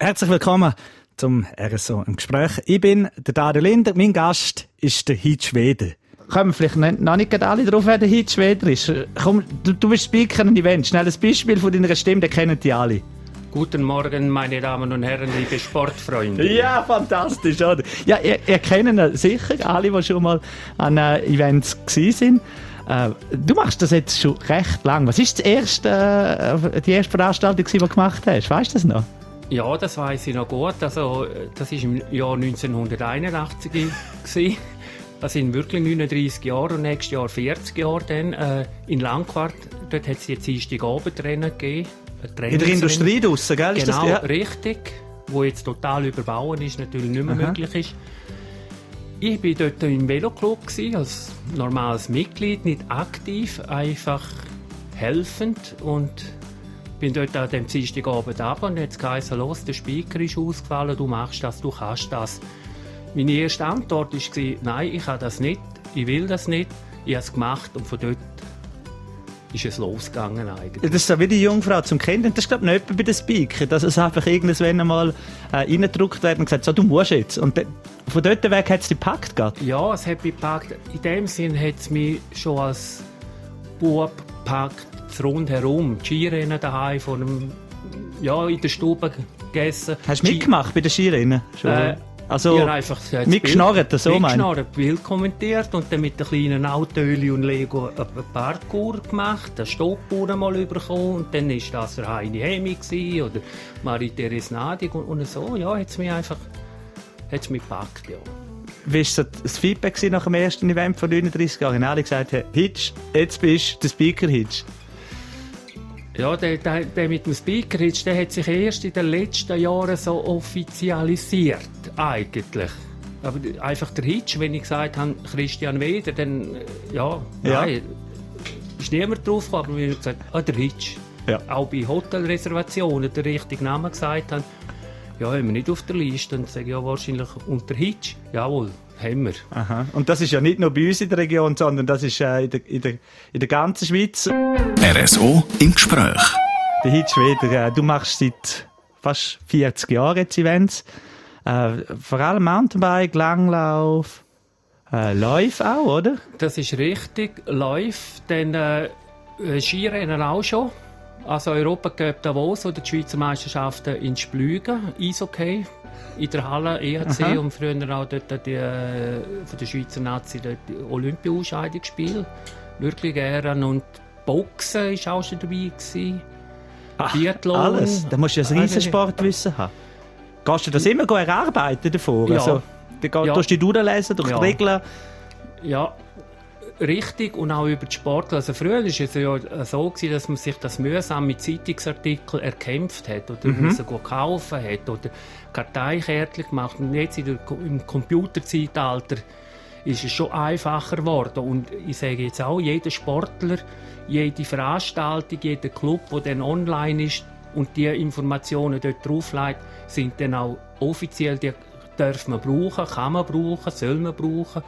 Herzlich willkommen zum RSO im Gespräch. Ich bin der Dario Linder, mein Gast ist der Hit Schwede. Kommen wir vielleicht nicht, noch nicht alle darauf, wer der Hit Schweder ist. Komm, du, du bist Speaker an Event. Schnell ein Beispiel von deiner Stimme, den kennen die alle. Guten Morgen, meine Damen und Herren, liebe Sportfreunde. Ja, fantastisch, oder? Ja, ihr, ihr kennt sicher, alle, die schon mal an äh, Events waren. Äh, du machst das jetzt schon recht lang. Was ist das erste, äh, die erste Veranstaltung, die du gemacht hast? Weißt du das noch? Ja, das weiß ich noch gut. Also, das war im Jahr 1981. gewesen. Das sind wirklich 39 Jahre und nächstes Jahr 40 Jahre dann. Äh, in Langquart, dort hat es jetzt Dienstag Abendrennen gegeben. In der Industrie draussen, gell? Genau, das, ja. richtig. Wo jetzt total überbauen ist, natürlich nicht mehr Aha. möglich ist. Ich war dort im Veloclub als normales Mitglied, nicht aktiv, einfach helfend und bin dort an dem Dienstagabend ab und jetzt heisst los, der Speaker ist ausgefallen, du machst das, du kannst das. Meine erste Antwort war, nein, ich kann das nicht, ich will das nicht, ich habe es gemacht und von dort ist es losgegangen eigentlich. Das ist ja wie die Jungfrau zum Kind. Das ist glaube ich nicht bei den Speaker, dass es einfach irgendwann einmal äh, reingedrückt wird und gesagt so, du musst jetzt. Und von dort weg hat es dich gepackt gehabt? Ja, es hat mich gepackt. In dem Sinn hat es mich schon als Bub gepackt, rundherum. Die Skirennen daheim von einem, ja, in der Stube gegessen. Hast du mitgemacht bei den Skirennen? Äh, also, ja, einfach mitgeschnarrt, so mein Mitgeschnarrt, Bild kommentiert und dann mit den kleinen Autöli und Lego eine Parkour gemacht, eine Stoppuhr mal bekommen und dann war das der Heini Hemi oder Marie-Therese Nadig und, und, so, ja, hat es mich einfach hat's mich gepackt, ja. Wie war das Feedback nach dem ersten Event von 39 Jahren? Alle gesagt, Hitch, jetzt bist du der Speaker Hitch. Ja, der, der, der mit dem Speaker jetzt, der hat sich erst in den letzten Jahren so offizialisiert, eigentlich. Aber einfach der Hitch, wenn ich gesagt habe, Christian Weder, dann, äh, ja, ja. nein, ist niemand drauf gekommen, aber wir haben gesagt, ah, der Hitch. Ja. Auch bei Hotelreservationen den richtigen Namen gesagt haben, ja, haben wir nicht auf der Liste. Und sage ja, wahrscheinlich unter Hitch. Jawohl, haben wir. Aha. Und das ist ja nicht nur bei uns in der Region, sondern das ist äh, in, der, in, der, in der ganzen Schweiz. RSO im Gespräch. Der Hitch wieder, äh, du machst seit fast 40 Jahren jetzt Events. Äh, vor allem Mountainbike, Langlauf, äh, Läufe auch, oder? Das ist richtig, Läufe, dann äh, Skirennen auch schon. Also Europa Cup Davos oder die Schweizer Meisterschaften in Splügen, Eishockey, in der Halle EHC Aha. und früher auch dort die, äh, von der Schweizer Nazi die Olympia-Ausscheidung gespielt. Wirklich gerne. Und Boxen war auch schon dabei. Gewesen. Ach, Biathlon. alles? Da musst du ja ein Riesensportwissen haben. Gehst du das immer erarbeiten davor? Ja. Also, du ja. tust du durchlesen, durch ja. Regeln? Ja, richtig und auch über die Sportler. Also früher war es ja so, gewesen, dass man sich das mühsam mit Zeitungsartikeln erkämpft hat oder mhm. müssen kaufen hat oder Karteikärtchen gemacht. Und jetzt im Computerzeitalter ist es schon einfacher geworden. Und ich sage jetzt auch, jeder Sportler, jede Veranstaltung, jeder Club, der dann online ist und die Informationen dort drauflegt, sind dann auch offiziell, die darf man brauchen, kann man brauchen, soll man brauchen.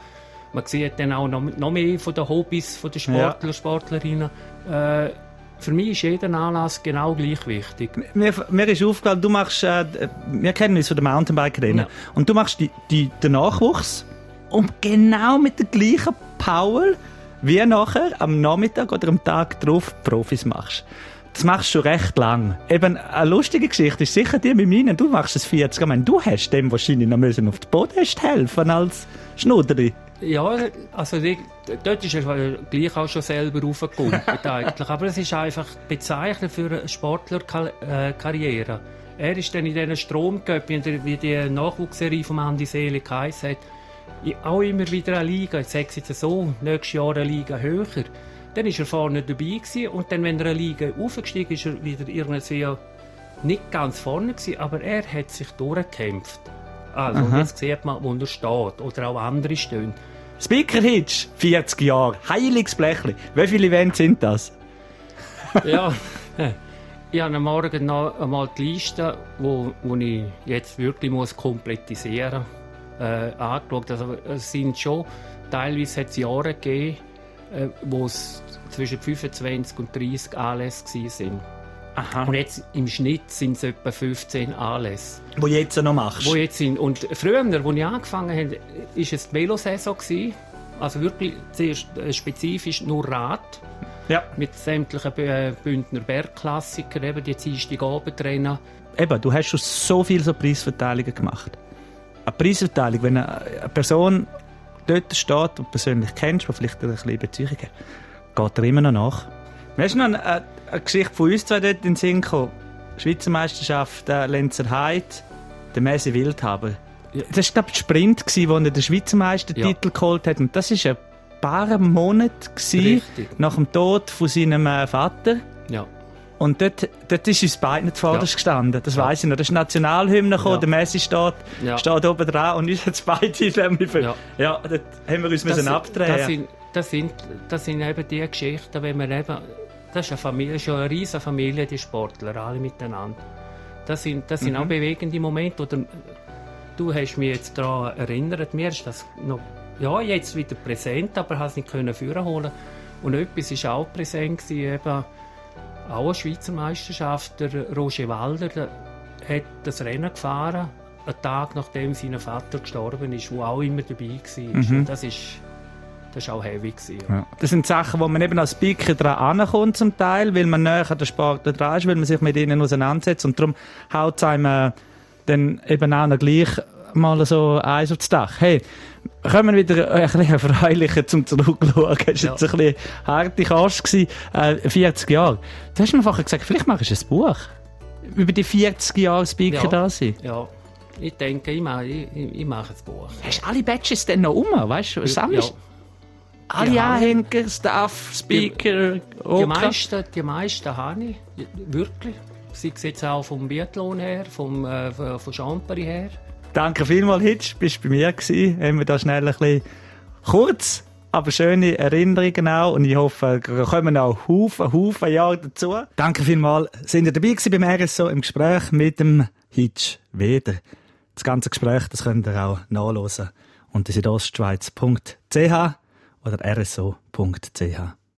Man sieht dann auch noch, noch mehr von den Hobbys der Sportler, ja. Sportlerinnen. Äh, für mich ist jeder Anlass genau gleich wichtig. Mir, mir ist aufgefallen, du machst, äh, wir kennen uns von der Mountainbike-Rennen, ja. und du machst die, die, den Nachwuchs und genau mit der gleichen Power wie nachher am Nachmittag oder am Tag drauf Profis machst. Das machst du schon recht lang. Eben, eine lustige Geschichte ist sicher die mit meinen. Du machst es 40. Ich meine, du hast dem wahrscheinlich noch müssen auf den Boden helfen als Schnuderi. Ja, also die, dort ist er gleich auch schon selber raufgekumpelt eigentlich. Aber es ist einfach bezeichnend für eine Sportlerkarriere. Er ist dann in diesen Stromköpfen, wie die Nachwuchsserie von Andi Seele geheißen hat, auch immer wieder eine Liga. Jetzt sage ich jetzt so, nächstes Jahr eine Liga höher. Dann war er vorne dabei gewesen, und dann, wenn er eine Liga aufgestiegen ist, ist er wieder irgendwie nicht ganz vorne gewesen, aber er hat sich durchgekämpft. Also, und jetzt sieht man, wo er steht. Oder auch andere stehen. Speaker Hitch, 40 Jahre, heiliges Blechli. Wie viele Events sind das? ja, ich habe am Morgen noch einmal die Liste, wo, wo ich jetzt wirklich muss komplettisieren muss, äh, angeschaut. Also, es sind schon, teilweise hat es Jahre gegeben, äh, wo es zwischen 25 und 30 Anlässe waren. Aha. Und jetzt im Schnitt sind es etwa 15 Anlässe. Wo jetzt noch machst. Wo jetzt sind. Und früher, als ich angefangen habe, war es die Velosaison. Also wirklich zuerst äh, spezifisch nur Rad. Ja. Mit sämtlichen äh, Bündner Bergklassikern, eben die Dienstag Abendrennen. Eben, du hast schon so viele so Preisverteilungen gemacht. Eine Preisverteilung, wenn eine, Person dort steht, du persönlich kennst, die vielleicht eine kleine Beziehung hat, geht er immer noch nach. Weißt du noch eine, eine, Geschichte von uns zwei dort in den Sinn gekommen? Schweizer Meisterschaft, der Lenzer Heid, der Messi Wildhaber. Ja. Das war, glaube ich, der Sprint, gewesen, wo er den Schweizer Meistertitel geholt hat. Und das war ein paar Monate gewesen, nach dem Tod von seinem äh, Vater. Ja. Und dort, dort ist uns beiden nicht vorderst Ja. gestanden. Das Ja. weiss ich noch. Da ist Nationalhymne gekommen, Ja. der Messi steht, Ja. steht oben dran und uns hat es beide für, ja. Ja. dort haben wir uns müssen sind- abdrehen. Das sind, das, sind, das sind eben die Geschichten, wenn man eben, das ist eine Familie, ja eine riesige Familie, die Sportler, alle miteinander. Das sind, das Mhm. sind auch bewegende Momente. Oder, du hast mich jetzt daran erinnert, mir ist das noch, ja, jetzt wieder präsent, aber habe es nicht können führen holen. Und etwas war auch präsent, gewesen, eben, auch eine Schweizer Meisterschaft, der Roger Walder, der hat das Rennen gefahren, einen Tag nachdem sein Vater gestorben ist, wo auch immer dabei war. Und das ist, das ist auch heavy. Gewesen, ja. Ja. Das sind Sachen, wo man eben als Speaker dran ankommt zum Teil, weil man näher an den Sport dran ist, weil man sich mit ihnen auseinandersetzt und darum haut es einem äh, dann eben auch noch gleich mal so eins aufs Dach. Hey, kommen wir wieder ein bisschen erfreulicher zum Zurückschauen. Es war Ja. jetzt ein bisschen harte Kost, gewesen, äh, 40 Jahre. Du hast mir vorher gesagt, vielleicht machst du ein Buch über die 40 Jahre Speaker Ja. da sind. Ja, ich denke, ich mache, ich, ich ich mache ein Buch. Hast du alle Badges denn noch um, weißt du? Sammelst Ja. Alle Ja. Anhänger, Staff, Speaker, Die Oka? meisten, die meisten habe ich, wirklich. Sei es jetzt auch vom Biathlon her, vom, äh, von Champeri her. Danke vielmals, Hitch. Bist bei mir gewesen. Haben wir da schnell ein bisschen kurz, aber schöne Erinnerungen auch. Und ich hoffe, da kommen auch Haufen, Haufen Jahre dazu. Danke vielmals. Sind ihr dabei gewesen beim RSO im Gespräch mit dem Hitch Weder. Das ganze Gespräch, das könnt ihr auch nachlesen unter südostschweiz.ch oder rso.ch.